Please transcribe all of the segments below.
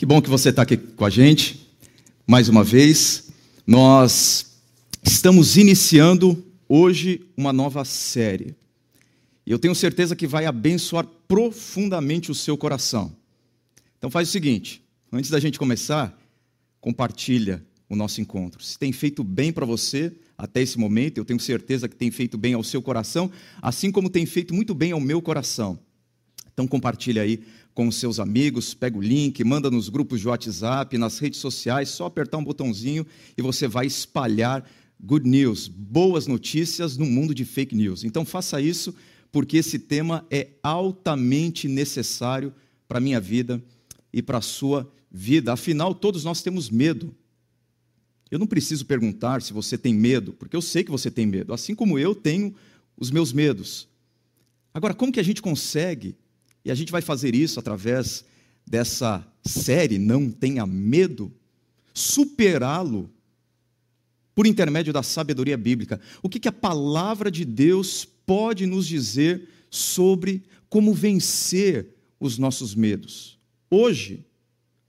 Que bom que você está aqui com a gente. Mais uma vez, nós estamos iniciando hoje uma nova série. E eu tenho certeza que vai abençoar profundamente o seu coração. Então faz o seguinte, antes da gente começar, compartilha o nosso encontro. Se tem feito bem para você até esse momento, eu tenho certeza que tem feito bem ao seu coração, assim como tem feito muito bem ao meu coração. Então compartilha aí com seus amigos, pega o link, manda nos grupos de WhatsApp, nas redes sociais, só apertar um botãozinho e você vai espalhar good news, boas notícias no mundo de fake news. Então faça isso, porque esse tema é altamente necessário para a minha vida e para a sua vida. Afinal, todos nós temos medo. Eu não preciso perguntar se você tem medo, porque eu sei que você tem medo, assim como eu tenho os meus medos. Agora, como que a gente consegue e a gente vai fazer isso através dessa série Não Tenha Medo, superá-lo por intermédio da sabedoria bíblica. O que, que a palavra de Deus pode nos dizer sobre como vencer os nossos medos? Hoje,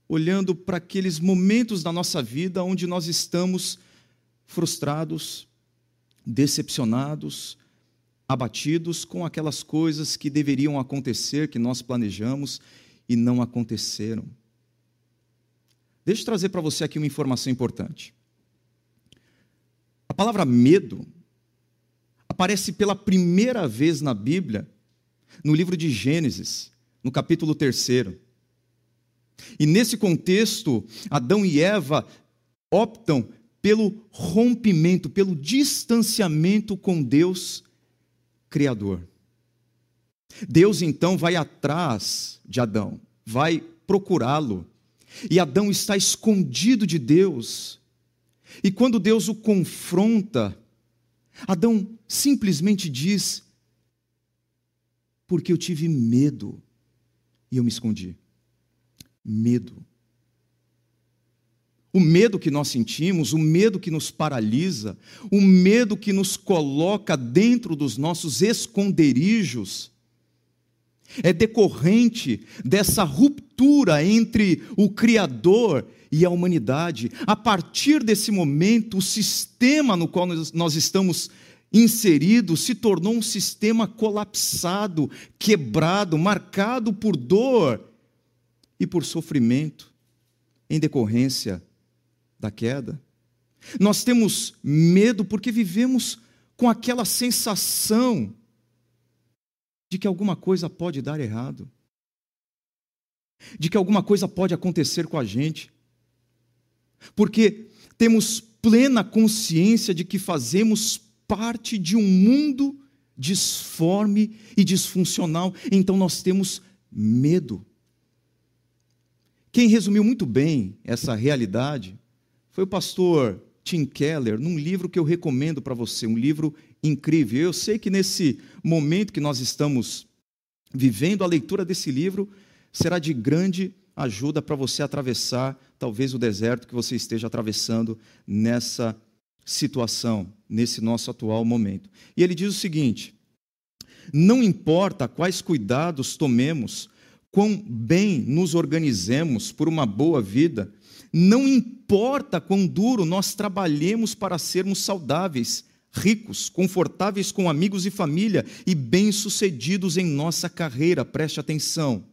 olhando para aqueles momentos da nossa vida onde nós estamos frustrados, decepcionados, abatidos com aquelas coisas que deveriam acontecer, que nós planejamos e não aconteceram. Deixa eu trazer para você aqui uma informação importante. A palavra medo aparece pela primeira vez na Bíblia, no livro de Gênesis, no capítulo 3. E nesse contexto, Adão e Eva optam pelo rompimento, pelo distanciamento com Deus Criador. Deus então vai atrás de Adão, vai procurá-lo. E Adão está escondido de Deus. E quando Deus o confronta, Adão simplesmente diz: Porque eu tive medo e eu me escondi. Medo. O medo que nós sentimos, o medo que nos paralisa, o medo que nos coloca dentro dos nossos esconderijos, é decorrente dessa ruptura entre o Criador e a humanidade. A partir desse momento, o sistema no qual nós estamos inseridos se tornou um sistema colapsado, quebrado, marcado por dor e por sofrimento, em decorrência da queda. Nós temos medo porque vivemos com aquela sensação de que alguma coisa pode dar errado, de que alguma coisa pode acontecer com a gente, porque temos plena consciência de que fazemos parte de um mundo disforme e disfuncional, então nós temos medo. Quem resumiu muito bem essa realidade foi o pastor Tim Keller, num livro que eu recomendo para você, um livro incrível. Eu sei que nesse momento que nós estamos vivendo, a leitura desse livro será de grande ajuda para você atravessar talvez o deserto que você esteja atravessando nessa situação, nesse nosso atual momento. E ele diz o seguinte: não importa quais cuidados tomemos, quão bem nos organizemos por uma boa vida, não importa quão duro nós trabalhemos para sermos saudáveis, ricos, confortáveis com amigos e família e bem-sucedidos em nossa carreira, preste atenção.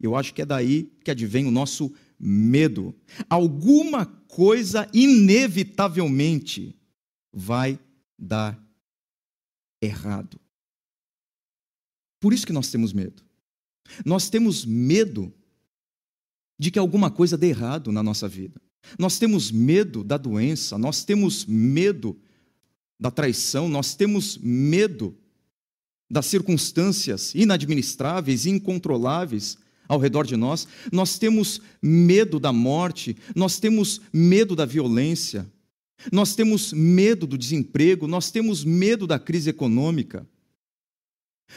Eu acho que é daí que advém o nosso medo. Alguma coisa inevitavelmente vai dar errado. Por isso que nós temos medo. Nós temos medo de que alguma coisa dê errado na nossa vida. Nós temos medo da doença, nós temos medo da traição, nós temos medo das circunstâncias inadministráveis incontroláveis ao redor de nós, nós temos medo da morte, nós temos medo da violência, nós temos medo do desemprego, nós temos medo da crise econômica.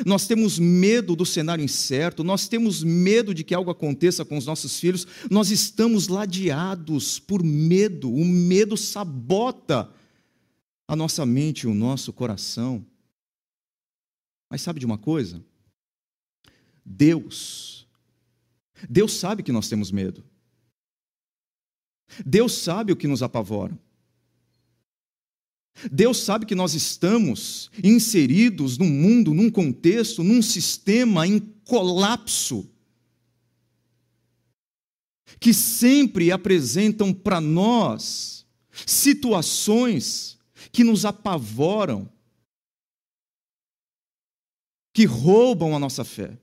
Nós temos medo do cenário incerto, nós temos medo de que algo aconteça com os nossos filhos, nós estamos ladeados por medo, o medo sabota a nossa mente e o nosso coração. Mas sabe de uma coisa? Deus, Deus sabe que nós temos medo. Deus sabe o que nos apavora. Deus sabe que nós estamos inseridos num mundo, num contexto, num sistema em colapso, que sempre apresentam para nós situações que nos apavoram, que roubam a nossa fé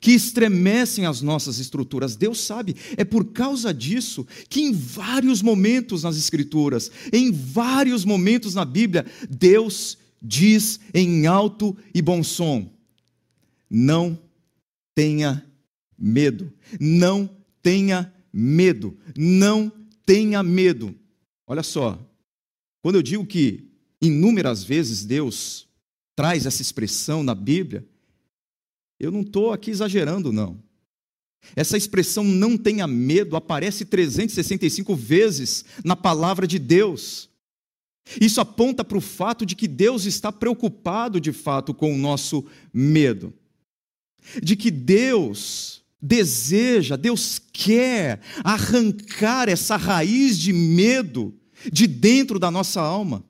que estremecem as nossas estruturas. Deus sabe, é por causa disso que em vários momentos nas Escrituras, em vários momentos na Bíblia, Deus diz em alto e bom som: não tenha medo, não tenha medo, não tenha medo. Olha só, quando eu digo que inúmeras vezes Deus traz essa expressão na Bíblia, eu não estou aqui exagerando, não. Essa expressão não tenha medo aparece 365 vezes na palavra de Deus. Isso aponta para o fato de que Deus está preocupado de fato com o nosso medo. De que Deus deseja, Deus quer arrancar essa raiz de medo de dentro da nossa alma.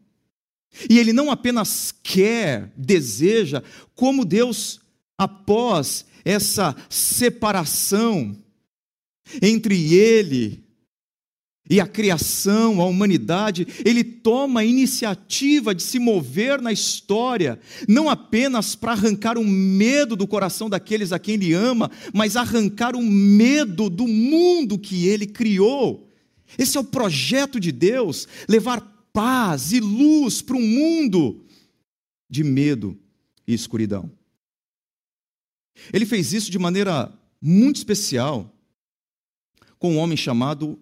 E Ele não apenas quer, deseja, como Deus após essa separação entre ele e a criação, a humanidade, ele toma a iniciativa de se mover na história, não apenas para arrancar o medo do coração daqueles a quem ele ama, mas arrancar o medo do mundo que ele criou. Esse é o projeto de Deus, levar paz e luz para um mundo de medo e escuridão. Ele fez isso de maneira muito especial com um homem chamado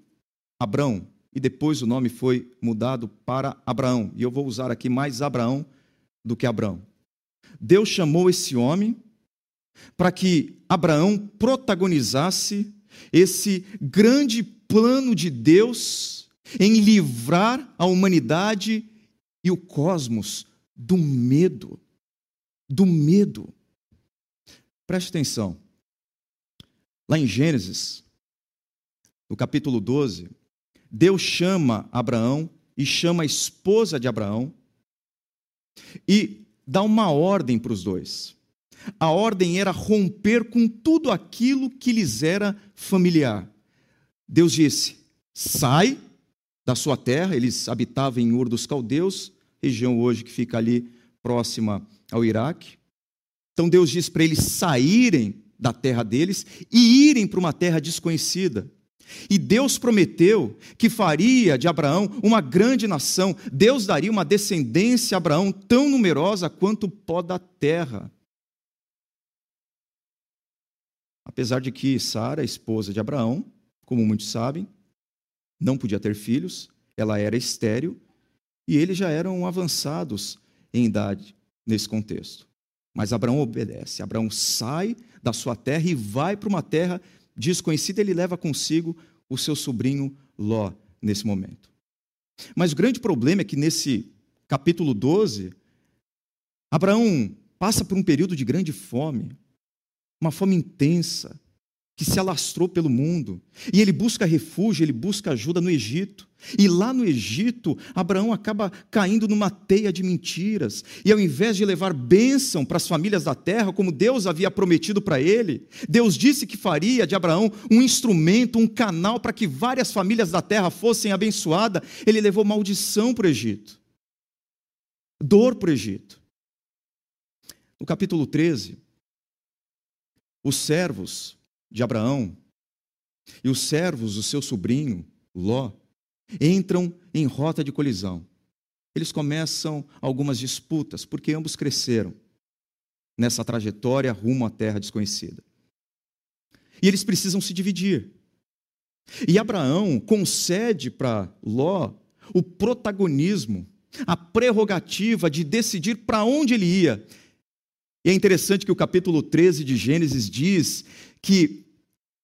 Abrão, e depois o nome foi mudado para Abraão. E eu vou usar aqui mais Abraão do que Abrão. Deus chamou esse homem para que Abraão protagonizasse esse grande plano de Deus em livrar a humanidade e o cosmos do medo. Do medo. Preste atenção. Lá em Gênesis, no capítulo 12, Deus chama Abraão e chama a esposa de Abraão e dá uma ordem para os dois. A ordem era romper com tudo aquilo que lhes era familiar. Deus disse: sai da sua terra. Eles habitavam em Ur dos Caldeus, região hoje que fica ali próxima ao Iraque. Então Deus diz para eles saírem da terra deles e irem para uma terra desconhecida. E Deus prometeu que faria de Abraão uma grande nação. Deus daria uma descendência a Abraão tão numerosa quanto o pó da terra. Apesar de que Sara, esposa de Abraão, como muitos sabem, não podia ter filhos, ela era estéril e eles já eram avançados em idade nesse contexto. Mas Abraão obedece. Abraão sai da sua terra e vai para uma terra desconhecida. Ele leva consigo o seu sobrinho Ló nesse momento. Mas o grande problema é que nesse capítulo 12, Abraão passa por um período de grande fome, uma fome intensa, que se alastrou pelo mundo. E ele busca refúgio, ele busca ajuda no Egito. E lá no Egito, Abraão acaba caindo numa teia de mentiras. E ao invés de levar bênção para as famílias da terra, como Deus havia prometido para ele, Deus disse que faria de Abraão um instrumento, um canal para que várias famílias da terra fossem abençoadas. Ele levou maldição para o Egito, dor para o Egito. No capítulo 13, os servos de Abraão e os servos do seu sobrinho, Ló, entram em rota de colisão. Eles começam algumas disputas, porque ambos cresceram nessa trajetória rumo à terra desconhecida. E eles precisam se dividir. E Abraão concede para Ló o protagonismo, a prerrogativa de decidir para onde ele ia. E é interessante que o capítulo 13 de Gênesis diz que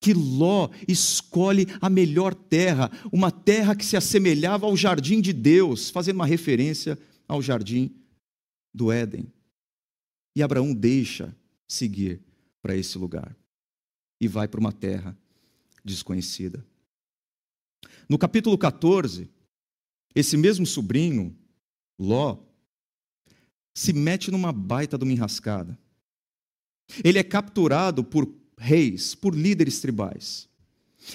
que Ló escolhe a melhor terra, uma terra que se assemelhava ao jardim de Deus, fazendo uma referência ao jardim do Éden. E Abraão deixa seguir para esse lugar e vai para uma terra desconhecida. No capítulo 14, esse mesmo sobrinho, Ló, se mete numa baita de uma enrascada. Ele é capturado por reis, por líderes tribais.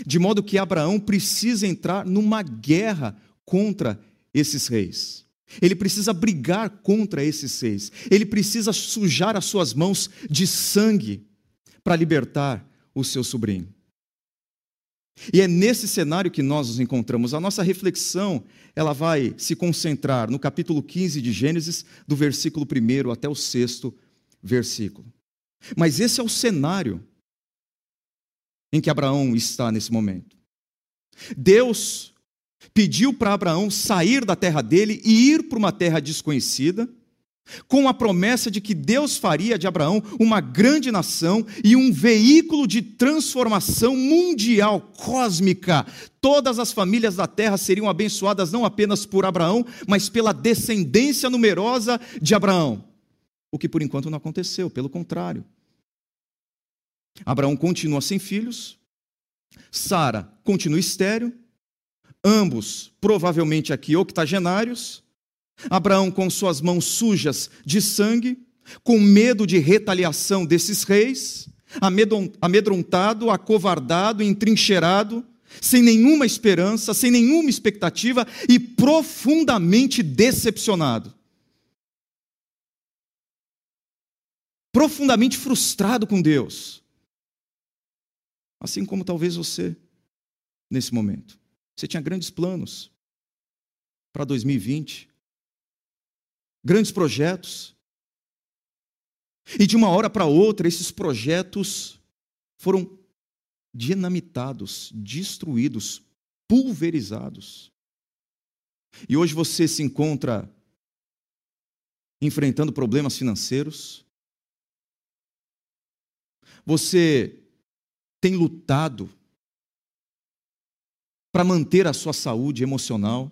De modo que Abraão precisa entrar numa guerra contra esses reis. Ele precisa brigar contra esses reis. Ele precisa sujar as suas mãos de sangue para libertar o seu sobrinho. E é nesse cenário que nós nos encontramos. A nossa reflexão, ela vai se concentrar no capítulo 15 de Gênesis, do versículo 1 até o sexto versículo. Mas esse é o cenário em que Abraão está nesse momento. Deus pediu para Abraão sair da terra dele e ir para uma terra desconhecida com a promessa de que Deus faria de Abraão uma grande nação e um veículo de transformação mundial, cósmica. Todas as famílias da terra seriam abençoadas não apenas por Abraão, mas pela descendência numerosa de Abraão. O que por enquanto não aconteceu, pelo contrário. Abraão continua sem filhos, Sara continua estéreo, ambos provavelmente aqui octogenários. Abraão com suas mãos sujas de sangue, com medo de retaliação desses reis, amedrontado, acovardado, entrincheirado, sem nenhuma esperança, sem nenhuma expectativa e profundamente decepcionado. Profundamente frustrado com Deus. Assim como talvez você, nesse momento. Você tinha grandes planos para 2020, grandes projetos. E de uma hora para outra, esses projetos foram dinamitados, destruídos, pulverizados. E hoje você se encontra enfrentando problemas financeiros. Você tem lutado para manter a sua saúde emocional.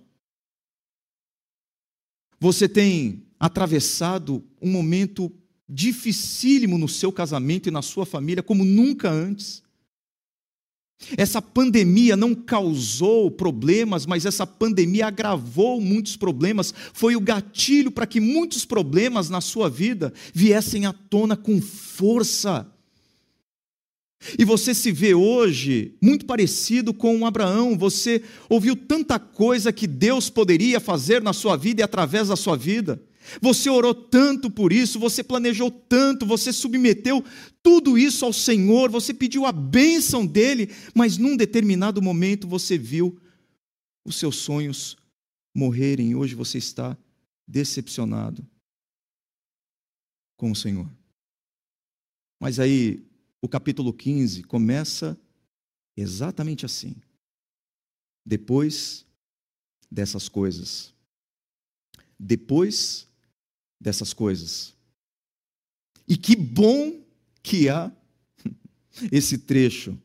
Você tem atravessado um momento dificílimo no seu casamento e na sua família como nunca antes. Essa pandemia não causou problemas, mas essa pandemia agravou muitos problemas, foi o gatilho para que muitos problemas na sua vida viessem à tona com força. E você se vê hoje muito parecido com Abraão. Você ouviu tanta coisa que Deus poderia fazer na sua vida e através da sua vida. Você orou tanto por isso, você planejou tanto, você submeteu tudo isso ao Senhor, você pediu a bênção dele, mas num determinado momento você viu os seus sonhos morrerem hoje você está decepcionado com o Senhor. Mas aí o capítulo 15 começa exatamente assim. Depois dessas coisas. Depois dessas coisas. E que bom que há esse trecho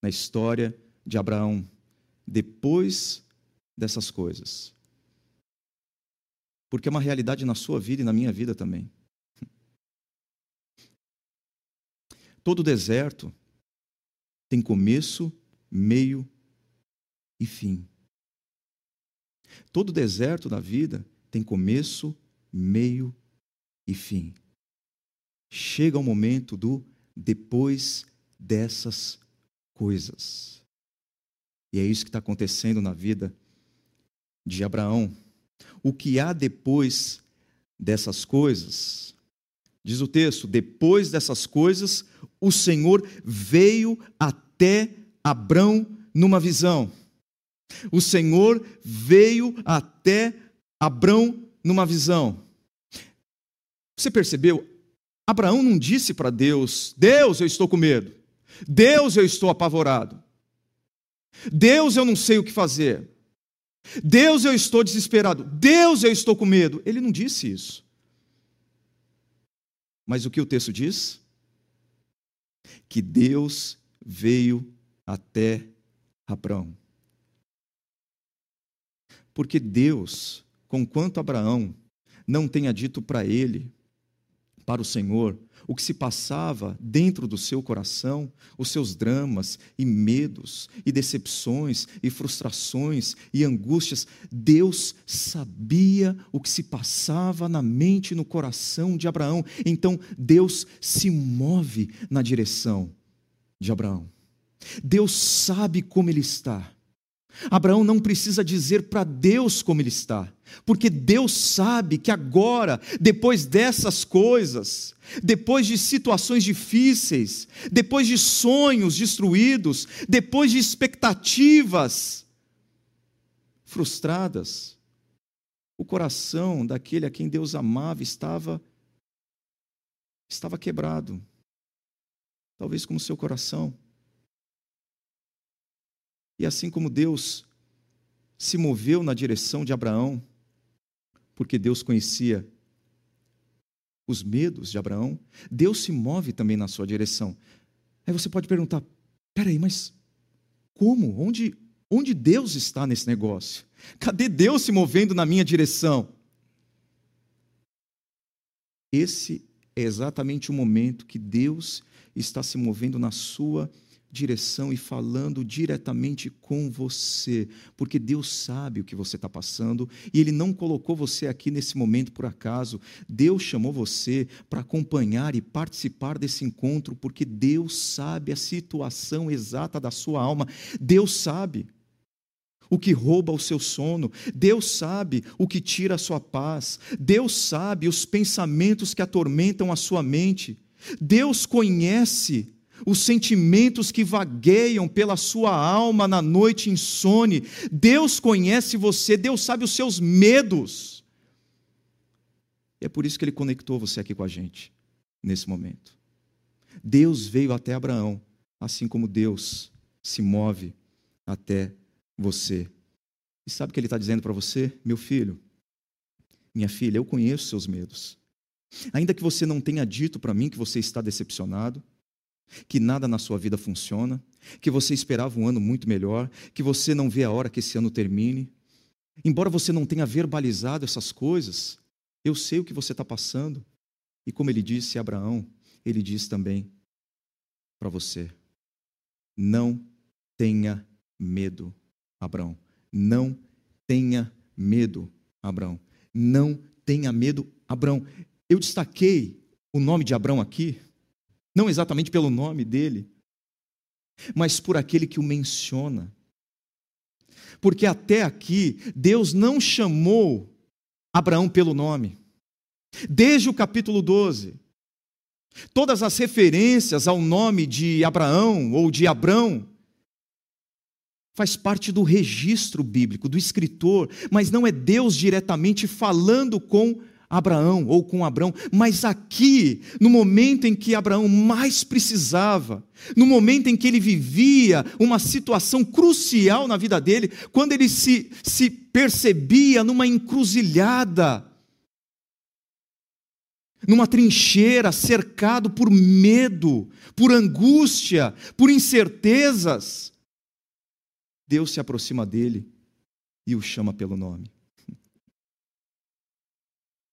na história de Abraão. Depois dessas coisas. Porque é uma realidade na sua vida e na minha vida também. Todo deserto tem começo, meio e fim. Todo deserto da vida tem começo, meio e fim. Chega o momento do depois dessas coisas. E é isso que está acontecendo na vida de Abraão. O que há depois dessas coisas? Diz o texto: depois dessas coisas, o Senhor veio até Abrão numa visão. O Senhor veio até Abrão numa visão. Você percebeu? Abraão não disse para Deus: Deus, eu estou com medo. Deus, eu estou apavorado. Deus, eu não sei o que fazer. Deus, eu estou desesperado. Deus, eu estou com medo. Ele não disse isso. Mas o que o texto diz? Que Deus veio até Abraão. Porque Deus, conquanto Abraão não tenha dito para ele, para o Senhor o que se passava dentro do seu coração, os seus dramas e medos e decepções e frustrações e angústias. Deus sabia o que se passava na mente e no coração de Abraão. Então Deus se move na direção de Abraão. Deus sabe como ele está. Abraão não precisa dizer para Deus como ele está, porque Deus sabe que agora, depois dessas coisas, depois de situações difíceis, depois de sonhos destruídos, depois de expectativas frustradas, o coração daquele a quem Deus amava estava estava quebrado. Talvez como seu coração. E assim como Deus se moveu na direção de Abraão, porque Deus conhecia os medos de Abraão, Deus se move também na sua direção. Aí você pode perguntar: peraí, mas como? Onde, onde Deus está nesse negócio? Cadê Deus se movendo na minha direção? Esse é exatamente o momento que Deus está se movendo na sua direção direção e falando diretamente com você, porque Deus sabe o que você está passando e Ele não colocou você aqui nesse momento por acaso. Deus chamou você para acompanhar e participar desse encontro, porque Deus sabe a situação exata da sua alma. Deus sabe o que rouba o seu sono, Deus sabe o que tira a sua paz, Deus sabe os pensamentos que atormentam a sua mente, Deus conhece os sentimentos que vagueiam pela sua alma na noite insone. Deus conhece você, Deus sabe os seus medos. E é por isso que ele conectou você aqui com a gente, nesse momento. Deus veio até Abraão, assim como Deus se move até você. E sabe o que ele está dizendo para você? Meu filho, minha filha, eu conheço seus medos. Ainda que você não tenha dito para mim que você está decepcionado, que nada na sua vida funciona, que você esperava um ano muito melhor, que você não vê a hora que esse ano termine. Embora você não tenha verbalizado essas coisas, eu sei o que você está passando. E como ele disse a Abraão, ele diz também para você: não tenha medo, Abraão. Não tenha medo, Abraão. Não tenha medo, Abraão. Eu destaquei o nome de Abraão aqui não exatamente pelo nome dele, mas por aquele que o menciona. Porque até aqui, Deus não chamou Abraão pelo nome. Desde o capítulo 12, todas as referências ao nome de Abraão ou de Abrão faz parte do registro bíblico, do escritor, mas não é Deus diretamente falando com Abraão ou com Abraão, mas aqui, no momento em que Abraão mais precisava, no momento em que ele vivia uma situação crucial na vida dele, quando ele se, se percebia numa encruzilhada, numa trincheira, cercado por medo, por angústia, por incertezas, Deus se aproxima dele e o chama pelo nome.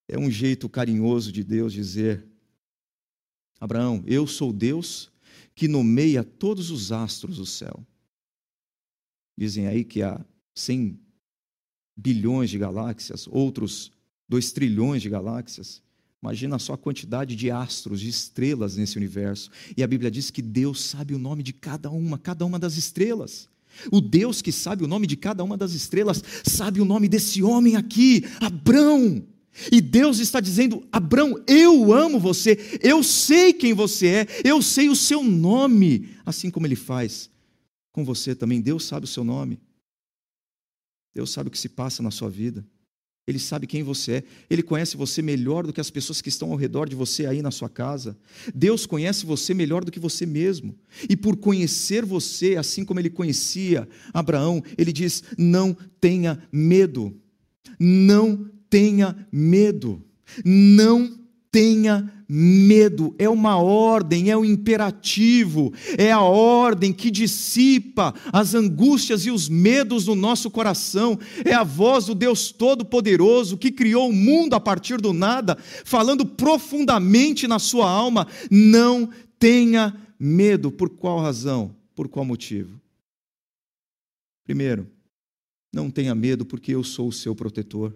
É um jeito carinhoso de Deus dizer: Abraão, eu sou Deus que nomeia todos os astros do céu. Dizem aí que há 100 bilhões de galáxias, outros 2 trilhões de galáxias. Imagina só a quantidade de astros, de estrelas nesse universo. E a Bíblia diz que Deus sabe o nome de cada uma, cada uma das estrelas. O Deus que sabe o nome de cada uma das estrelas, sabe o nome desse homem aqui, Abrão. E Deus está dizendo: Abraão, eu amo você, eu sei quem você é, eu sei o seu nome, assim como ele faz com você também. Deus sabe o seu nome, Deus sabe o que se passa na sua vida, Ele sabe quem você é, Ele conhece você melhor do que as pessoas que estão ao redor de você aí na sua casa. Deus conhece você melhor do que você mesmo, e por conhecer você, assim como Ele conhecia Abraão, Ele diz: Não tenha medo, não tenha medo. Não tenha medo. É uma ordem, é um imperativo, é a ordem que dissipa as angústias e os medos do nosso coração. É a voz do Deus Todo-Poderoso que criou o mundo a partir do nada, falando profundamente na sua alma: não tenha medo. Por qual razão? Por qual motivo? Primeiro, não tenha medo, porque eu sou o seu protetor.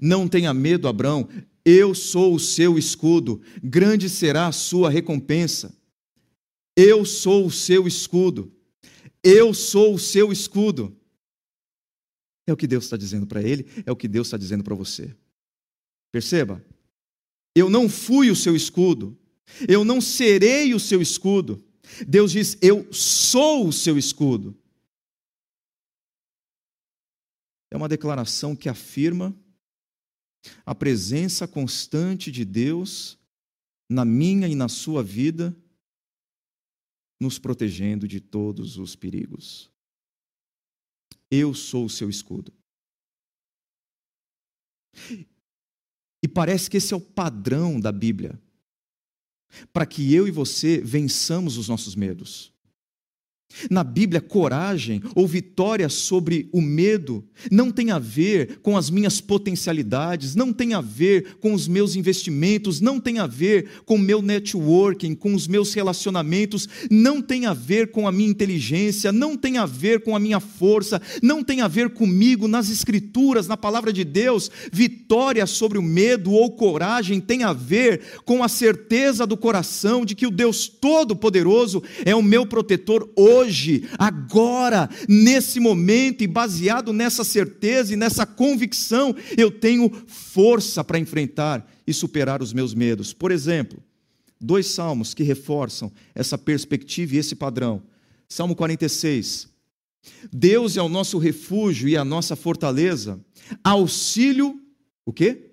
Não tenha medo, Abraão, eu sou o seu escudo, grande será a sua recompensa. Eu sou o seu escudo, eu sou o seu escudo. É o que Deus está dizendo para ele, é o que Deus está dizendo para você. Perceba, eu não fui o seu escudo, eu não serei o seu escudo. Deus diz: Eu sou o seu escudo. É uma declaração que afirma a presença constante de Deus na minha e na sua vida, nos protegendo de todos os perigos. Eu sou o seu escudo. E parece que esse é o padrão da Bíblia, para que eu e você vençamos os nossos medos. Na Bíblia, coragem ou vitória sobre o medo não tem a ver com as minhas potencialidades, não tem a ver com os meus investimentos, não tem a ver com o meu networking, com os meus relacionamentos, não tem a ver com a minha inteligência, não tem a ver com a minha força, não tem a ver comigo nas Escrituras, na palavra de Deus. Vitória sobre o medo ou coragem tem a ver com a certeza do coração de que o Deus Todo-Poderoso é o meu protetor hoje hoje, agora, nesse momento, e baseado nessa certeza e nessa convicção, eu tenho força para enfrentar e superar os meus medos. Por exemplo, dois salmos que reforçam essa perspectiva e esse padrão. Salmo 46. Deus é o nosso refúgio e a nossa fortaleza, auxílio, o quê?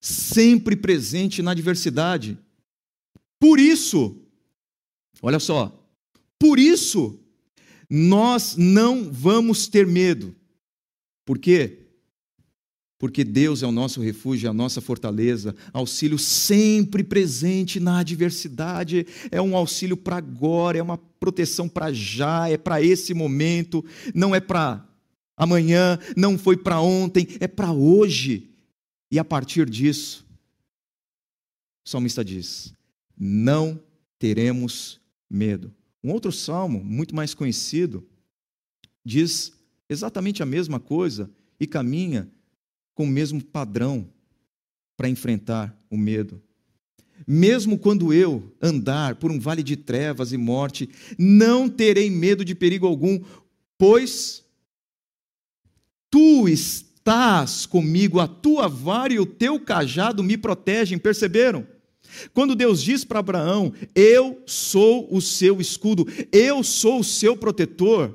Sempre presente na adversidade. Por isso, olha só, por isso nós não vamos ter medo. Por quê? Porque Deus é o nosso refúgio, a nossa fortaleza, auxílio sempre presente na adversidade, é um auxílio para agora, é uma proteção para já, é para esse momento, não é para amanhã, não foi para ontem, é para hoje. E a partir disso, o salmista diz: não teremos medo. Um outro salmo, muito mais conhecido, diz exatamente a mesma coisa e caminha com o mesmo padrão para enfrentar o medo. Mesmo quando eu andar por um vale de trevas e morte, não terei medo de perigo algum, pois tu estás comigo, a tua vara e o teu cajado me protegem. Perceberam? Quando Deus diz para Abraão: Eu sou o seu escudo, eu sou o seu protetor,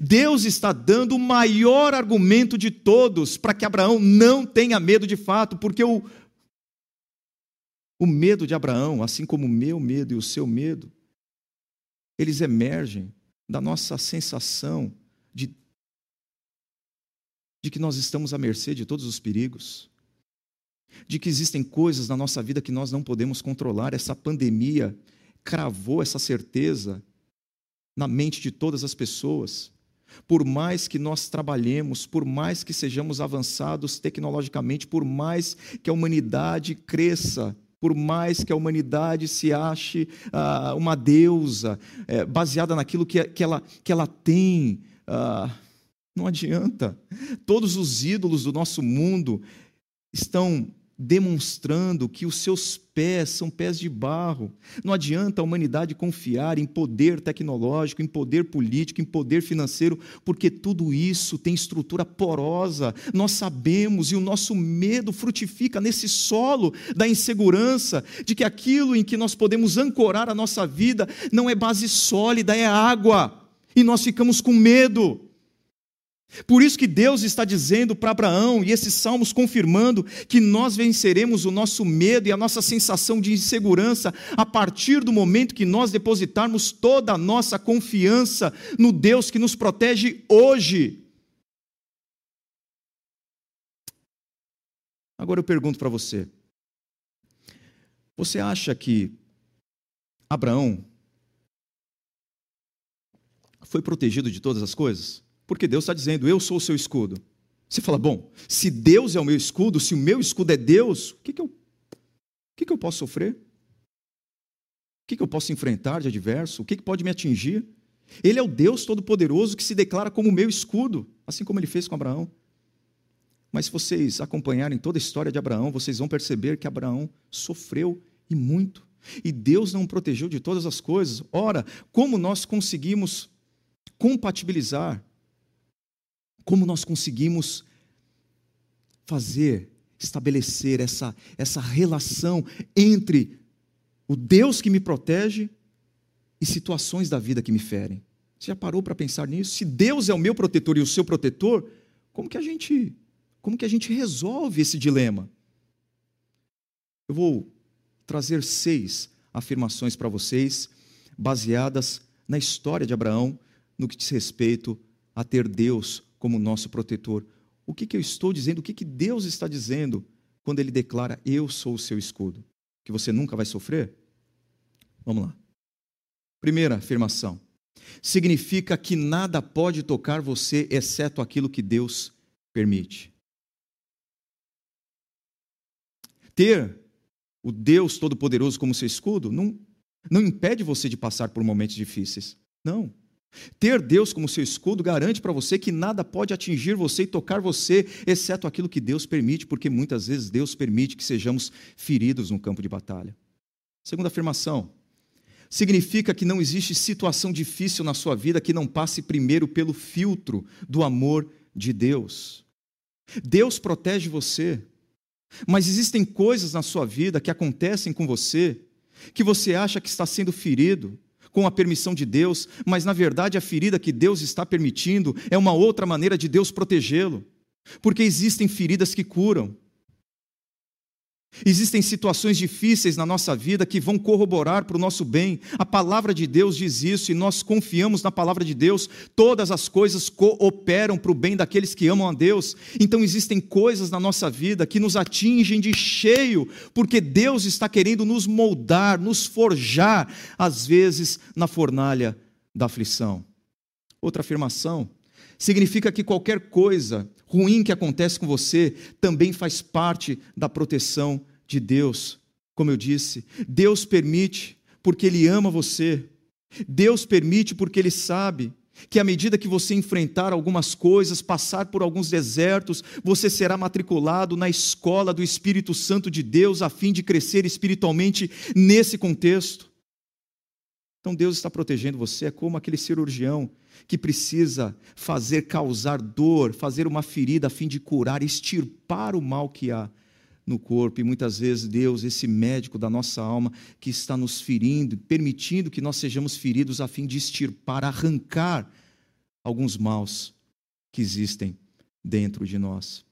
Deus está dando o maior argumento de todos para que Abraão não tenha medo de fato, porque o, o medo de Abraão, assim como o meu medo e o seu medo, eles emergem da nossa sensação de, de que nós estamos à mercê de todos os perigos de que existem coisas na nossa vida que nós não podemos controlar. Essa pandemia cravou essa certeza na mente de todas as pessoas. Por mais que nós trabalhemos, por mais que sejamos avançados tecnologicamente, por mais que a humanidade cresça, por mais que a humanidade se ache ah, uma deusa, é, baseada naquilo que, que, ela, que ela tem, ah, não adianta. Todos os ídolos do nosso mundo estão demonstrando que os seus pés são pés de barro. Não adianta a humanidade confiar em poder tecnológico, em poder político, em poder financeiro, porque tudo isso tem estrutura porosa. Nós sabemos e o nosso medo frutifica nesse solo da insegurança de que aquilo em que nós podemos ancorar a nossa vida não é base sólida, é água. E nós ficamos com medo. Por isso que Deus está dizendo para Abraão, e esses salmos confirmando, que nós venceremos o nosso medo e a nossa sensação de insegurança a partir do momento que nós depositarmos toda a nossa confiança no Deus que nos protege hoje. Agora eu pergunto para você: Você acha que Abraão foi protegido de todas as coisas? Porque Deus está dizendo: Eu sou o seu escudo. Você fala, bom, se Deus é o meu escudo, se o meu escudo é Deus, o que, que, eu, o que, que eu posso sofrer? O que, que eu posso enfrentar de adverso? O que, que pode me atingir? Ele é o Deus Todo-Poderoso que se declara como meu escudo, assim como ele fez com Abraão. Mas se vocês acompanharem toda a história de Abraão, vocês vão perceber que Abraão sofreu e muito. E Deus não o protegeu de todas as coisas. Ora, como nós conseguimos compatibilizar como nós conseguimos fazer, estabelecer essa, essa relação entre o Deus que me protege e situações da vida que me ferem. Você já parou para pensar nisso? Se Deus é o meu protetor e o seu protetor, como que a gente, como que a gente resolve esse dilema? Eu vou trazer seis afirmações para vocês, baseadas na história de Abraão, no que diz respeito a ter Deus como nosso protetor. O que, que eu estou dizendo? O que, que Deus está dizendo quando Ele declara: Eu sou o seu escudo? Que você nunca vai sofrer? Vamos lá. Primeira afirmação. Significa que nada pode tocar você exceto aquilo que Deus permite. Ter o Deus Todo-Poderoso como seu escudo não, não impede você de passar por momentos difíceis. Não. Ter Deus como seu escudo garante para você que nada pode atingir você e tocar você, exceto aquilo que Deus permite, porque muitas vezes Deus permite que sejamos feridos no campo de batalha. Segunda afirmação: significa que não existe situação difícil na sua vida que não passe primeiro pelo filtro do amor de Deus. Deus protege você, mas existem coisas na sua vida que acontecem com você que você acha que está sendo ferido, com a permissão de Deus, mas na verdade a ferida que Deus está permitindo é uma outra maneira de Deus protegê-lo. Porque existem feridas que curam. Existem situações difíceis na nossa vida que vão corroborar para o nosso bem. A palavra de Deus diz isso e nós confiamos na palavra de Deus. Todas as coisas cooperam para o bem daqueles que amam a Deus. Então existem coisas na nossa vida que nos atingem de cheio, porque Deus está querendo nos moldar, nos forjar, às vezes na fornalha da aflição. Outra afirmação significa que qualquer coisa ruim que acontece com você também faz parte da proteção de Deus. Como eu disse, Deus permite porque Ele ama você. Deus permite porque Ele sabe que à medida que você enfrentar algumas coisas, passar por alguns desertos, você será matriculado na escola do Espírito Santo de Deus a fim de crescer espiritualmente nesse contexto. Então Deus está protegendo você, é como aquele cirurgião que precisa fazer causar dor, fazer uma ferida a fim de curar, extirpar o mal que há no corpo. E muitas vezes Deus, esse médico da nossa alma, que está nos ferindo, permitindo que nós sejamos feridos a fim de extirpar, arrancar alguns maus que existem dentro de nós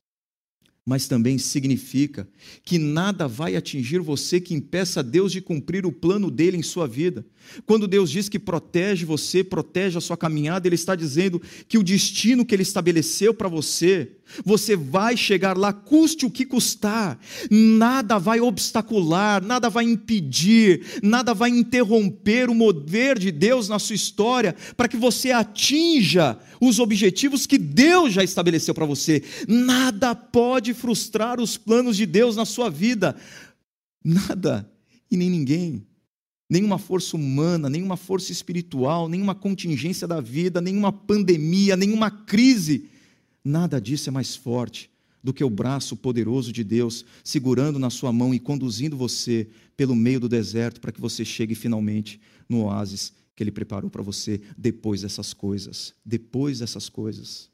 mas também significa que nada vai atingir você que impeça Deus de cumprir o plano dele em sua vida. Quando Deus diz que protege você, protege a sua caminhada, Ele está dizendo que o destino que Ele estabeleceu para você, você vai chegar lá, custe o que custar, nada vai obstacular, nada vai impedir, nada vai interromper o mover de Deus na sua história para que você atinja os objetivos que Deus já estabeleceu para você. Nada pode frustrar os planos de Deus na sua vida, nada e nem ninguém. Nenhuma força humana, nenhuma força espiritual, nenhuma contingência da vida, nenhuma pandemia, nenhuma crise Nada disso é mais forte do que o braço poderoso de Deus segurando na sua mão e conduzindo você pelo meio do deserto para que você chegue finalmente no oásis que Ele preparou para você depois dessas coisas. Depois dessas coisas.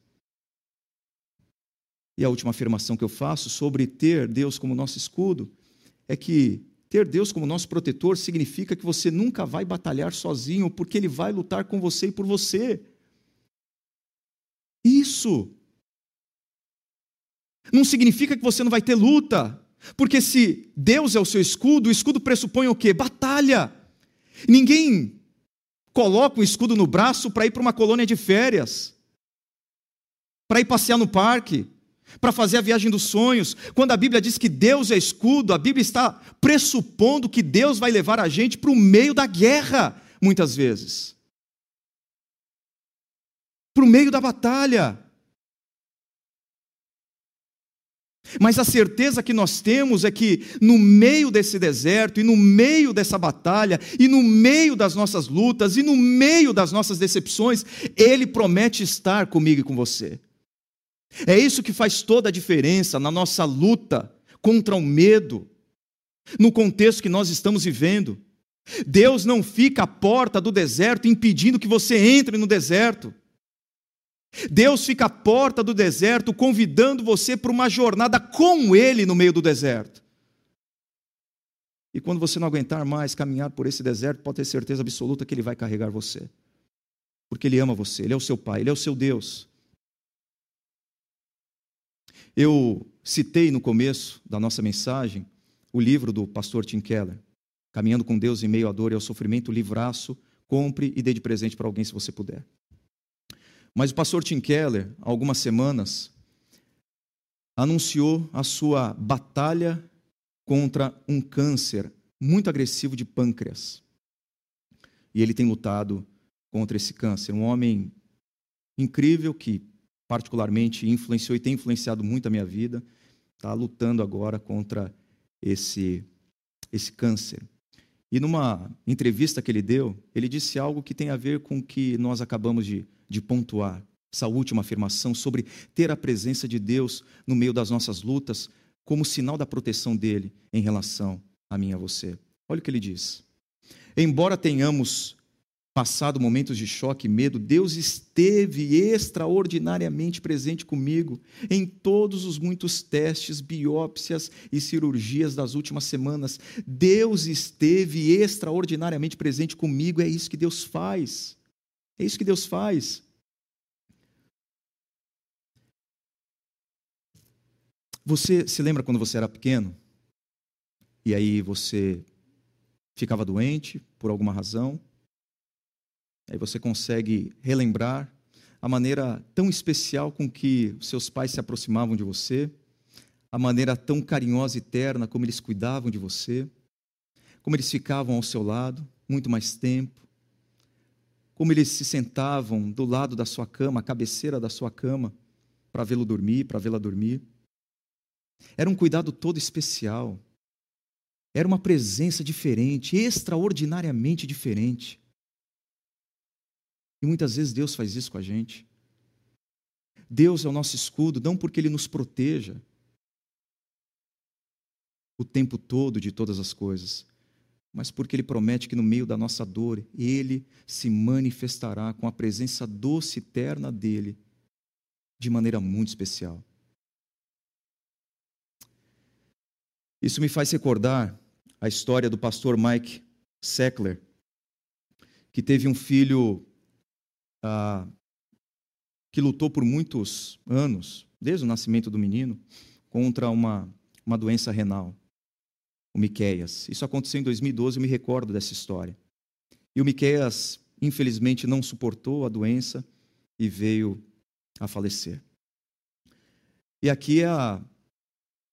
E a última afirmação que eu faço sobre ter Deus como nosso escudo é que ter Deus como nosso protetor significa que você nunca vai batalhar sozinho, porque Ele vai lutar com você e por você. Isso não significa que você não vai ter luta, porque se Deus é o seu escudo, o escudo pressupõe o quê? Batalha. Ninguém coloca um escudo no braço para ir para uma colônia de férias, para ir passear no parque. para fazer a viagem dos sonhos. Quando a Bíblia diz que Deus é escudo, a Bíblia está pressupondo que Deus vai levar a gente para o meio da guerra, muitas vezes. Para o meio da batalha. Mas a certeza que nós temos é que no meio desse deserto, e no meio dessa batalha, e no meio das nossas lutas, e no meio das nossas decepções, Ele promete estar comigo e com você. É isso que faz toda a diferença na nossa luta contra o medo, no contexto que nós estamos vivendo. Deus não fica à porta do deserto impedindo que você entre no deserto. Deus fica à porta do deserto convidando você para uma jornada com Ele no meio do deserto. E quando você não aguentar mais caminhar por esse deserto, pode ter certeza absoluta que Ele vai carregar você. Porque Ele ama você, Ele é o seu Pai, Ele é o seu Deus. Eu citei no começo da nossa mensagem o livro do pastor Tim Keller, Caminhando com Deus em Meio à Dor e ao Sofrimento, livraço, compre e dê de presente para alguém se você puder. Mas o pastor Tim Keller, há algumas semanas, anunciou a sua batalha contra um câncer muito agressivo de pâncreas. E ele tem lutado contra esse câncer. Um homem incrível que, particularmente, influenciou e tem influenciado muito a minha vida, está lutando agora contra esse, esse câncer. E numa entrevista que ele deu, ele disse algo que tem a ver com o que nós acabamos de de pontuar essa última afirmação sobre ter a presença de Deus no meio das nossas lutas como sinal da proteção dele em relação a mim e a você. Olha o que ele diz. Embora tenhamos passado momentos de choque e medo, Deus esteve extraordinariamente presente comigo em todos os muitos testes, biópsias e cirurgias das últimas semanas. Deus esteve extraordinariamente presente comigo, é isso que Deus faz. É isso que Deus faz. Você se lembra quando você era pequeno? E aí você ficava doente por alguma razão? Aí você consegue relembrar a maneira tão especial com que seus pais se aproximavam de você, a maneira tão carinhosa e terna como eles cuidavam de você, como eles ficavam ao seu lado muito mais tempo, como eles se sentavam do lado da sua cama, à cabeceira da sua cama, para vê-lo dormir, para vê-la dormir. Era um cuidado todo especial. Era uma presença diferente, extraordinariamente diferente. E muitas vezes Deus faz isso com a gente. Deus é o nosso escudo, não porque Ele nos proteja o tempo todo de todas as coisas, mas porque Ele promete que no meio da nossa dor, Ele se manifestará com a presença doce e terna dEle, de maneira muito especial. Isso me faz recordar a história do pastor Mike Sackler, que teve um filho ah, que lutou por muitos anos, desde o nascimento do menino, contra uma, uma doença renal o Miqueias. Isso aconteceu em 2012, eu me recordo dessa história. E o Miqueias, infelizmente, não suportou a doença e veio a falecer. E aqui é a,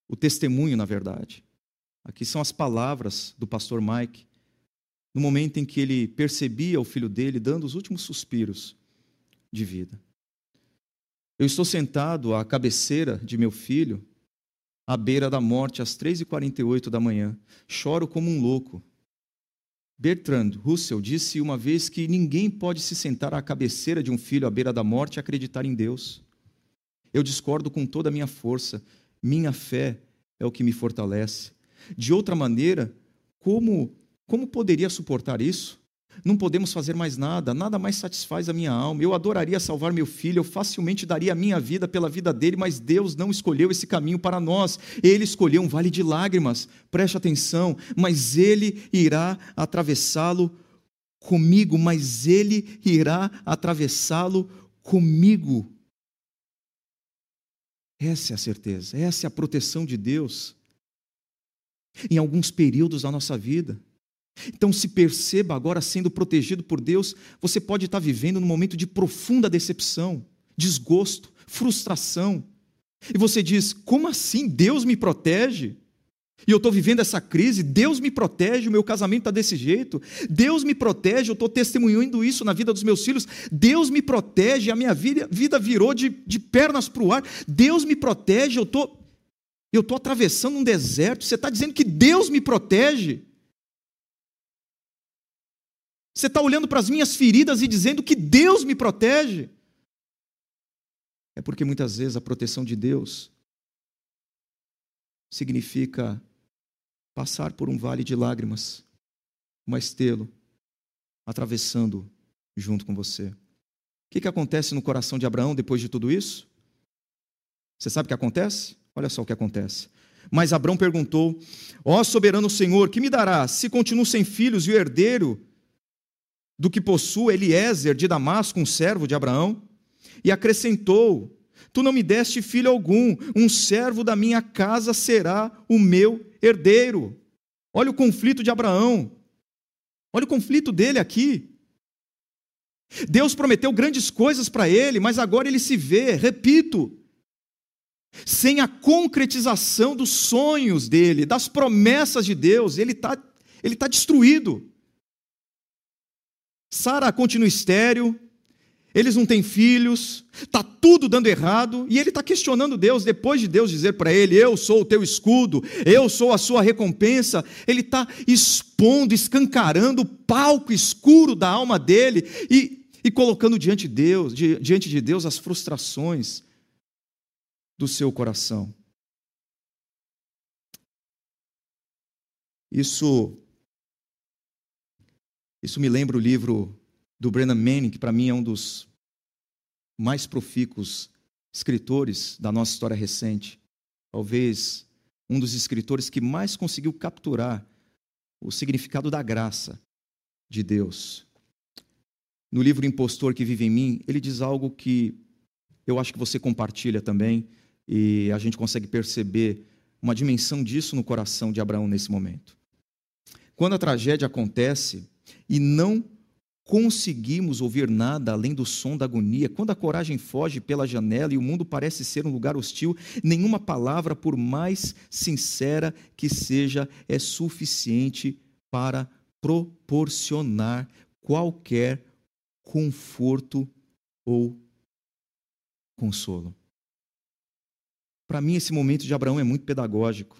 o testemunho, na verdade. Aqui são as palavras do pastor Mike, no momento em que ele percebia o filho dele dando os últimos suspiros de vida. Eu estou sentado à cabeceira de meu filho à beira da morte às 3h48 da manhã. Choro como um louco. Bertrand Russell disse uma vez que ninguém pode se sentar à cabeceira de um filho à beira da morte e acreditar em Deus. Eu discordo com toda a minha força. Minha fé é o que me fortalece. De outra maneira, como, como poderia suportar isso? Não podemos fazer mais nada, nada mais satisfaz a minha alma. Eu adoraria salvar meu filho, eu facilmente daria a minha vida pela vida dele, mas Deus não escolheu esse caminho para nós. Ele escolheu um vale de lágrimas. Preste atenção, mas ele irá atravessá-lo comigo, mas ele irá atravessá-lo comigo. Essa é a certeza, essa é a proteção de Deus. Em alguns períodos da nossa vida, então se perceba agora sendo protegido por Deus, você pode estar vivendo num momento de profunda decepção, desgosto, frustração. E você diz: como assim Deus me protege? E eu estou vivendo essa crise, Deus me protege, o meu casamento está desse jeito, Deus me protege, eu estou testemunhando isso na vida dos meus filhos, Deus me protege, a minha vida, vida virou de, de pernas para o ar, Deus me protege, eu tô, eu estou atravessando um deserto, você está dizendo que Deus me protege? Você está olhando para as minhas feridas e dizendo que Deus me protege? É porque muitas vezes a proteção de Deus significa passar por um vale de lágrimas, mas tê-lo atravessando junto com você. O que, que acontece no coração de Abraão depois de tudo isso? Você sabe o que acontece? Olha só o que acontece. Mas Abraão perguntou: Ó soberano Senhor, que me dará se continuo sem filhos e o herdeiro do que possua Eliezer de Damasco, um servo de Abraão? E acrescentou: Tu não me deste filho algum, um servo da minha casa será o meu herdeiro. Olha o conflito de Abraão. Olha o conflito dele aqui. Deus prometeu grandes coisas para ele, mas agora ele se vê, repito, sem a concretização dos sonhos dele, das promessas de Deus, ele está ele tá destruído. Sara continua estéreo, eles não têm filhos, está tudo dando errado, e ele está questionando Deus, depois de Deus dizer para ele: Eu sou o teu escudo, eu sou a sua recompensa, ele está expondo, escancarando o palco escuro da alma dele e, e colocando diante de, Deus, diante de Deus as frustrações do seu coração. Isso, isso me lembra o livro do Brennan Manning, que para mim é um dos mais profícuos escritores da nossa história recente. Talvez um dos escritores que mais conseguiu capturar o significado da graça de Deus. No livro Impostor que Vive em Mim, ele diz algo que eu acho que você compartilha também, e a gente consegue perceber uma dimensão disso no coração de Abraão nesse momento. Quando a tragédia acontece e não conseguimos ouvir nada além do som da agonia. Quando a coragem foge pela janela e o mundo parece ser um lugar hostil, nenhuma palavra, por mais sincera que seja, é suficiente para proporcionar qualquer conforto ou consolo. Para mim, esse momento de Abraão é muito pedagógico.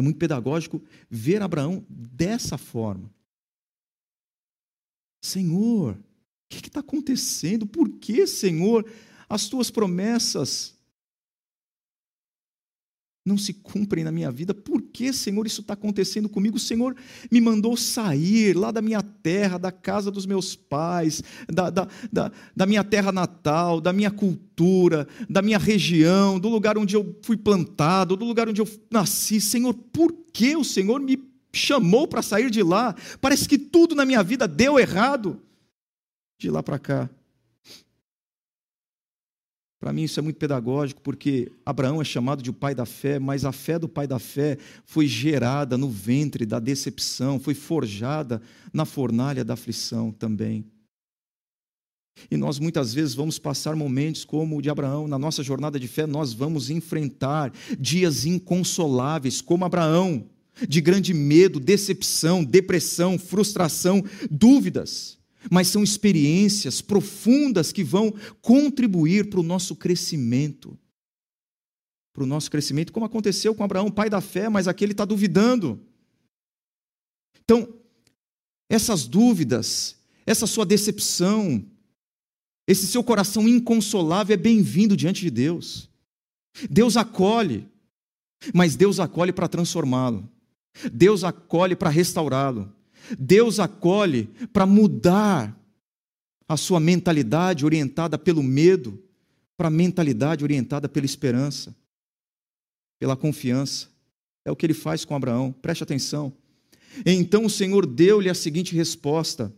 É muito pedagógico ver Abraão dessa forma. Senhor, o que está acontecendo? Por que, Senhor, as tuas promessas não se cumprem na minha vida? Por que, Senhor, isso está acontecendo comigo? O Senhor me mandou sair lá da minha terra, da casa dos meus pais, da, da, da, da minha terra natal, da minha cultura, da minha região, do lugar onde eu fui plantado, do lugar onde eu nasci. Senhor, por que o Senhor me chamou para sair de lá. Parece que tudo na minha vida deu errado. De lá para cá. Para mim isso é muito pedagógico, porque Abraão é chamado de o pai da fé, mas a fé do pai da fé foi gerada no ventre da decepção, foi forjada na fornalha da aflição também. E nós muitas vezes vamos passar momentos como o de Abraão, na nossa jornada de fé, nós vamos enfrentar dias inconsoláveis, como Abraão de grande medo, decepção, depressão, frustração, dúvidas. Mas são experiências profundas que vão contribuir para o nosso crescimento. Para o nosso crescimento, como aconteceu com Abraão, pai da fé, mas aqui ele está duvidando. Então, essas dúvidas, essa sua decepção, esse seu coração inconsolável é bem-vindo diante de Deus. Deus acolhe, mas Deus acolhe para transformá-lo. Deus acolhe para restaurá-lo. Deus acolhe para mudar a sua mentalidade orientada pelo medo para a mentalidade orientada pela esperança, pela confiança. É o que ele faz com Abraão, preste atenção. Então o Senhor deu-lhe a seguinte resposta: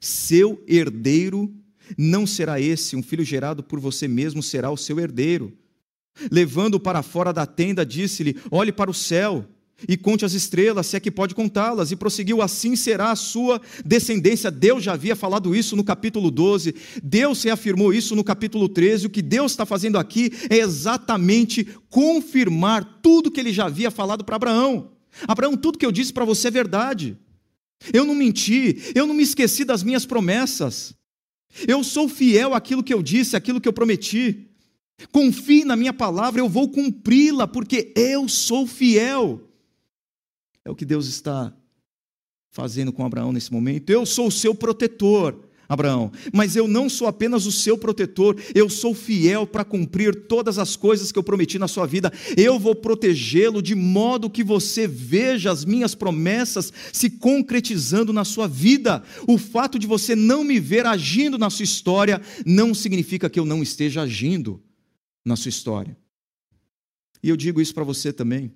Seu herdeiro não será esse, um filho gerado por você mesmo será o seu herdeiro. Levando-o para fora da tenda, disse-lhe: Olhe para o céu e conte as estrelas, se é que pode contá-las. E prosseguiu: assim será a sua descendência. Deus já havia falado isso no capítulo 12, Deus reafirmou isso no capítulo 13. O que Deus está fazendo aqui é exatamente confirmar tudo que ele já havia falado para Abraão. Abraão, tudo que eu disse para você é verdade. Eu não menti, eu não me esqueci das minhas promessas. Eu sou fiel àquilo que eu disse, àquilo que eu prometi. Confie na minha palavra, eu vou cumpri-la, porque eu sou fiel. É o que Deus está fazendo com Abraão nesse momento. Eu sou o seu protetor, Abraão, mas eu não sou apenas o seu protetor, eu sou fiel para cumprir todas as coisas que eu prometi na sua vida. Eu vou protegê-lo de modo que você veja as minhas promessas se concretizando na sua vida. O fato de você não me ver agindo na sua história não significa que eu não esteja agindo na sua história. E eu digo isso para você também.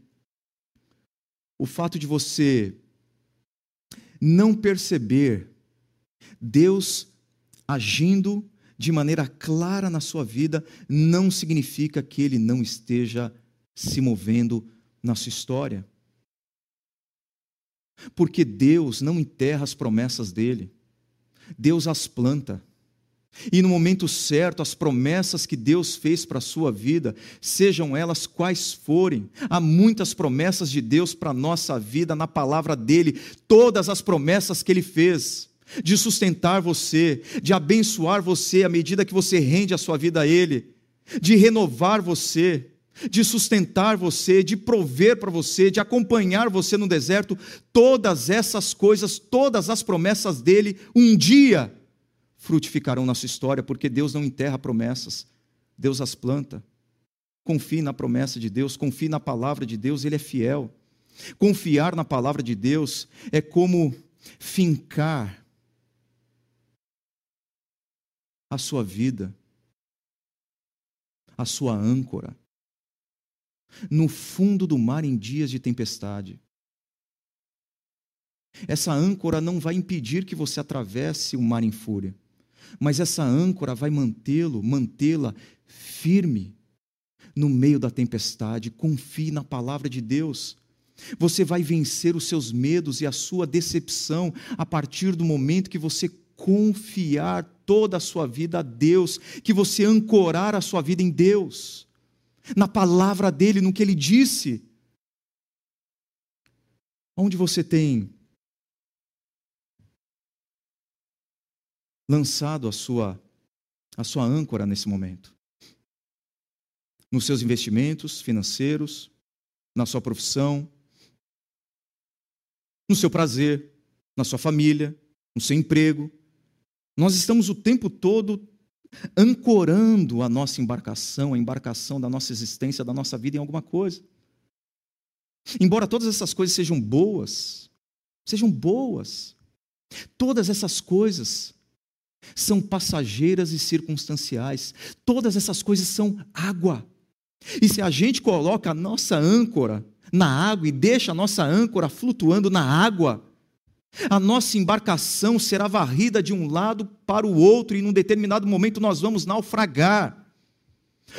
O fato de você não perceber Deus agindo de maneira clara na sua vida não significa que ele não esteja se movendo na sua história. Porque Deus não enterra as promessas dele, Deus as planta. E no momento certo, as promessas que Deus fez para a sua vida, sejam elas quais forem, há muitas promessas de Deus para a nossa vida na palavra dele, todas as promessas que ele fez, de sustentar você, de abençoar você à medida que você rende a sua vida a ele, de renovar você, de sustentar você, de prover para você, de acompanhar você no deserto, todas essas coisas, todas as promessas dele, um dia frutificarão na sua história, porque Deus não enterra promessas, Deus as planta. Confie na promessa de Deus, confie na palavra de Deus, Ele é fiel. Confiar na palavra de Deus é como fincar a sua vida, a sua âncora, no fundo do mar em dias de tempestade. Essa âncora não vai impedir que você atravesse o mar em fúria mas essa âncora vai mantê-lo, mantê-la firme no meio da tempestade. Confie na palavra de Deus. Você vai vencer os seus medos e a sua decepção a partir do momento que você confiar toda a sua vida a Deus, que você ancorar a sua vida em Deus, na palavra dele, no que ele disse. Onde você tem lançado a sua, a sua âncora nesse momento? Nos seus investimentos financeiros, na sua profissão, no seu prazer, na sua família, no seu emprego. Nós estamos o tempo todo ancorando a nossa embarcação, a embarcação da nossa existência, da nossa vida em alguma coisa. Embora todas essas coisas sejam boas, sejam boas, todas essas coisas são passageiras e circunstanciais. Todas essas coisas são água. E se a gente coloca a nossa âncora na água e deixa a nossa âncora flutuando na água, a nossa embarcação será varrida de um lado para o outro e num determinado momento nós vamos naufragar.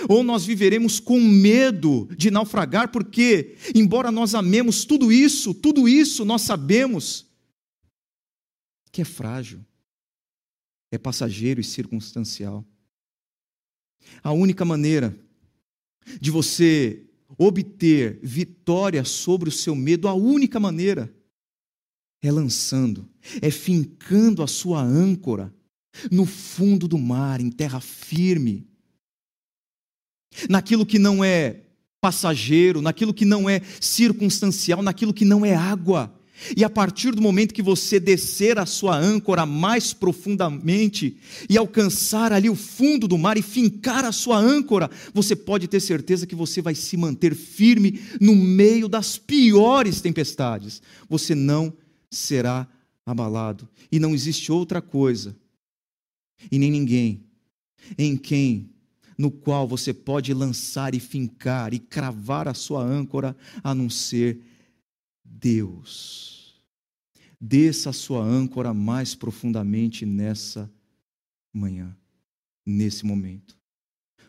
Ou nós viveremos com medo de naufragar, porque, embora nós amemos tudo isso, tudo isso nós sabemos que é frágil é passageiro e circunstancial. A única maneira de você obter vitória sobre o seu medo, a única maneira é lançando, é fincando a sua âncora no fundo do mar, em terra firme, naquilo que não é passageiro, naquilo que não é circunstancial, naquilo que não é água. E a partir do momento que você descer a sua âncora mais profundamente e alcançar ali o fundo do mar e fincar a sua âncora, você pode ter certeza que você vai se manter firme no meio das piores tempestades. Você não será abalado. E não existe outra coisa, e nem ninguém, em quem, no qual você pode lançar e fincar e cravar a sua âncora, a não ser Deus. Desça a sua âncora mais profundamente nessa manhã, nesse momento.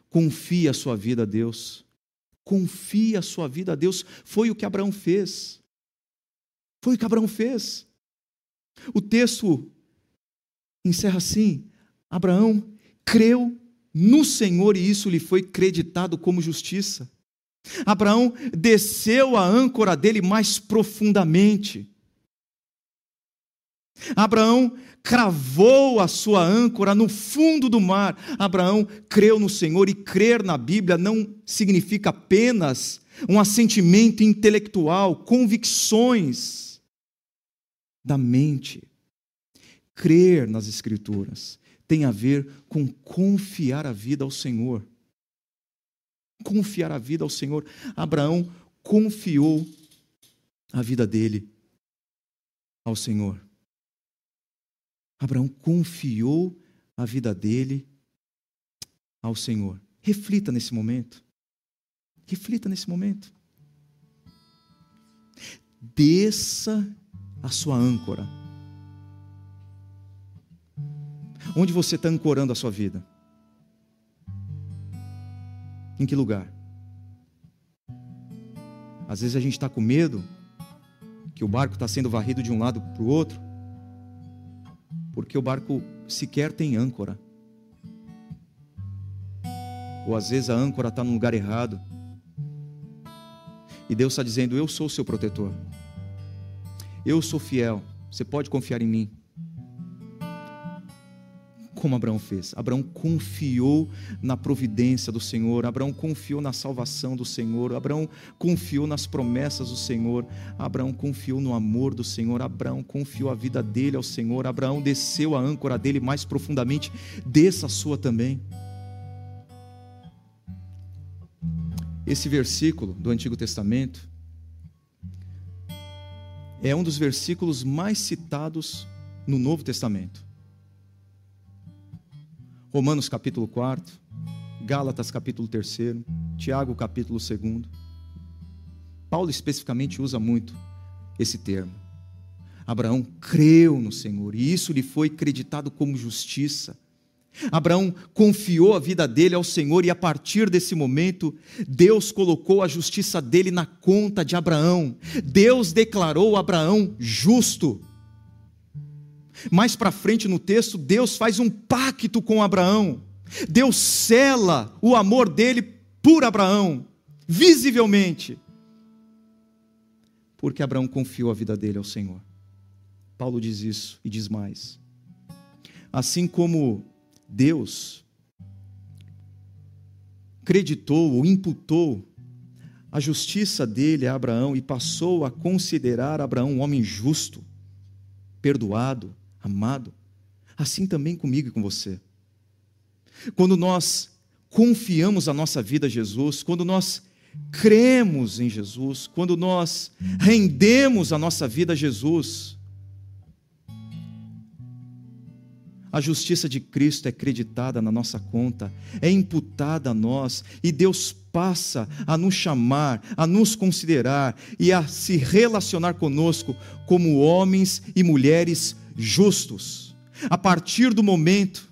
Confie a sua vida a Deus. Confie a sua vida a Deus. Foi o que Abraão fez. Foi o que Abraão fez. O texto encerra assim: Abraão creu no Senhor e isso lhe foi creditado como justiça. Abraão desceu a âncora dele mais profundamente. Abraão cravou a sua âncora no fundo do mar. Abraão creu no Senhor e crer na Bíblia não significa apenas um assentimento intelectual, convicções da mente. Crer nas Escrituras tem a ver com confiar a vida ao Senhor. Confiar a vida ao Senhor. Abraão confiou a vida dele ao Senhor. Abraão confiou a vida dele ao Senhor. Reflita nesse momento. Reflita nesse momento. Desça a sua âncora. Onde você está ancorando a sua vida? Em que lugar? Às vezes a gente está com medo que o barco está sendo varrido de um lado para o outro porque o barco sequer tem âncora. Ou às vezes a âncora está no lugar errado. E Deus está dizendo: Eu sou o seu protetor. Eu sou fiel. Você pode confiar em mim como Abraão fez. Abraão confiou na providência do Senhor, Abraão confiou na salvação do Senhor, Abraão confiou nas promessas do Senhor, Abraão confiou no amor do Senhor, Abraão confiou a vida dele ao Senhor, Abraão desceu a âncora dele mais profundamente, desça a sua também. Esse versículo do Antigo Testamento é um dos versículos mais citados no Novo Testamento. Romanos capítulo 4, Gálatas capítulo 3, Tiago capítulo 2. Paulo especificamente usa muito esse termo. Abraão creu no Senhor e isso lhe foi creditado como justiça. Abraão confiou a vida dele ao Senhor e a partir desse momento, Deus colocou a justiça dele na conta de Abraão. Deus declarou Abraão justo. Mais para frente no texto, Deus faz um pacto com Abraão. Deus cela o amor dele por Abraão, visivelmente. Porque Abraão confiou a vida dele ao Senhor. Paulo diz isso e diz mais. Assim como Deus creditou ou imputou a justiça dele a Abraão e passou a considerar Abraão um homem justo, perdoado, amado, assim também comigo e com você. Quando nós confiamos a nossa vida a Jesus, quando nós cremos em Jesus, quando nós rendemos a nossa vida a Jesus, a justiça de Cristo é creditada na nossa conta, é imputada a nós, e Deus passa a nos chamar, a nos considerar e a se relacionar conosco como homens e mulheres justos. A partir do momento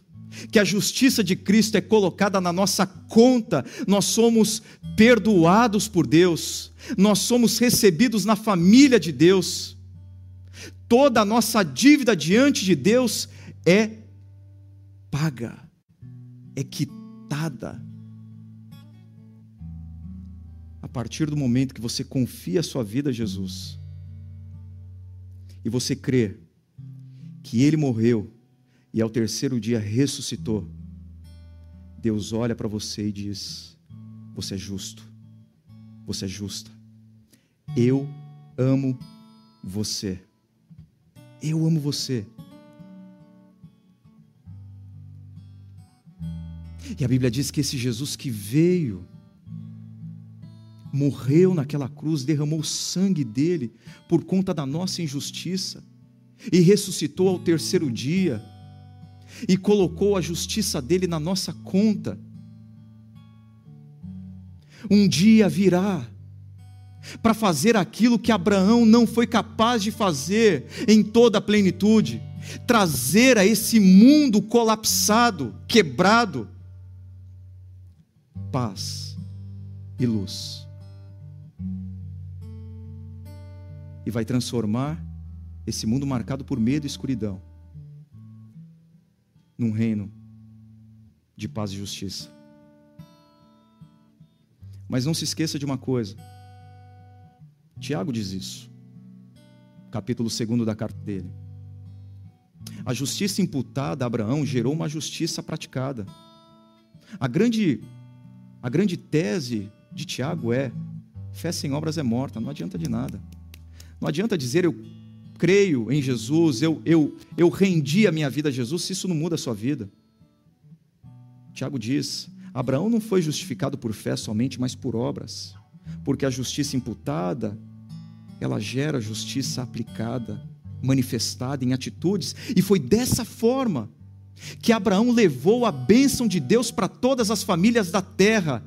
que a justiça de Cristo é colocada na nossa conta, nós somos perdoados por Deus, nós somos recebidos na família de Deus. Toda a nossa dívida diante de Deus é paga, é quitada. A partir do momento que você confia a sua vida a Jesus e você crê que ele morreu e ao terceiro dia ressuscitou, Deus olha para você e diz: Você é justo, você é justa. Eu amo você. Eu amo você. E a Bíblia diz que esse Jesus que veio, morreu naquela cruz, derramou o sangue dele por conta da nossa injustiça e ressuscitou ao terceiro dia, e colocou a justiça dele na nossa conta. Um dia virá para fazer aquilo que Abraão não foi capaz de fazer em toda a plenitude trazer a esse mundo colapsado, quebrado, paz e luz. e vai transformar esse mundo marcado por medo e escuridão num reino de paz e justiça. Mas não se esqueça de uma coisa. Tiago diz isso. Capítulo 2 da carta dele. A justiça imputada a Abraão gerou uma justiça praticada. A grande, a grande tese de Tiago é: fé sem obras é morta, não adianta de nada. Não adianta dizer eu creio em Jesus, eu, eu, eu rendi a minha vida a Jesus, se isso não muda a sua vida. Tiago diz: Abraão não foi justificado por fé somente, mas por obras, porque a justiça imputada, ela gera justiça aplicada, manifestada em atitudes, e foi dessa forma que Abraão levou a bênção de Deus para todas as famílias da terra,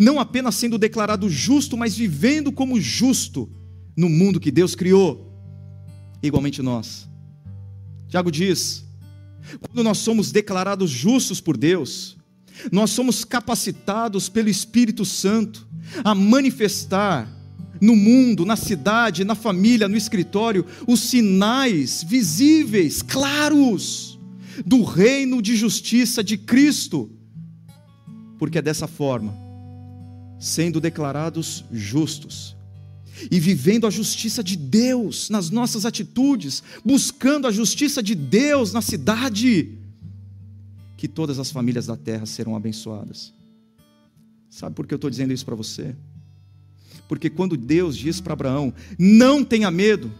não apenas sendo declarado justo, mas vivendo como justo no mundo que Deus criou. Igualmente nós. Tiago diz: quando nós somos declarados justos por Deus, nós somos capacitados pelo Espírito Santo a manifestar no mundo, na cidade, na família, no escritório, os sinais visíveis, claros, do reino de justiça de Cristo. Porque é dessa forma, sendo declarados justos e vivendo a justiça de Deus nas nossas atitudes, buscando a justiça de Deus na cidade, que todas as famílias da terra serão abençoadas. Sabe por que eu estou dizendo isso para você? Porque quando Deus diz para Abraão, não tenha medo,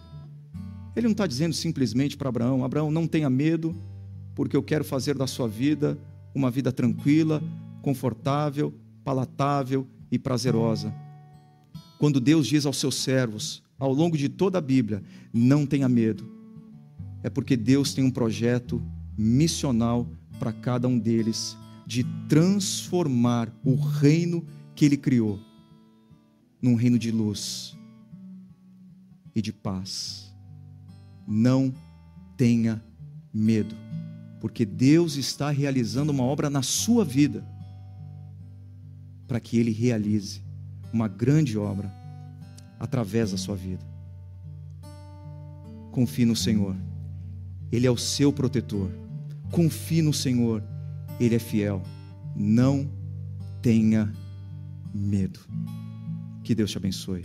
Ele não está dizendo simplesmente para Abraão, Abraão, não tenha medo, porque eu quero fazer da sua vida uma vida tranquila, confortável, palatável e prazerosa. Quando Deus diz aos seus servos, ao longo de toda a Bíblia, não tenha medo, é porque Deus tem um projeto missional para cada um deles de transformar o reino que ele criou num reino de luz e de paz. Não tenha medo, porque Deus está realizando uma obra na sua vida para que ele realize uma grande obra através da sua vida. Confie no Senhor, Ele é o seu protetor confie no Senhor, Ele é fiel. Não tenha medo. Que Deus te abençoe.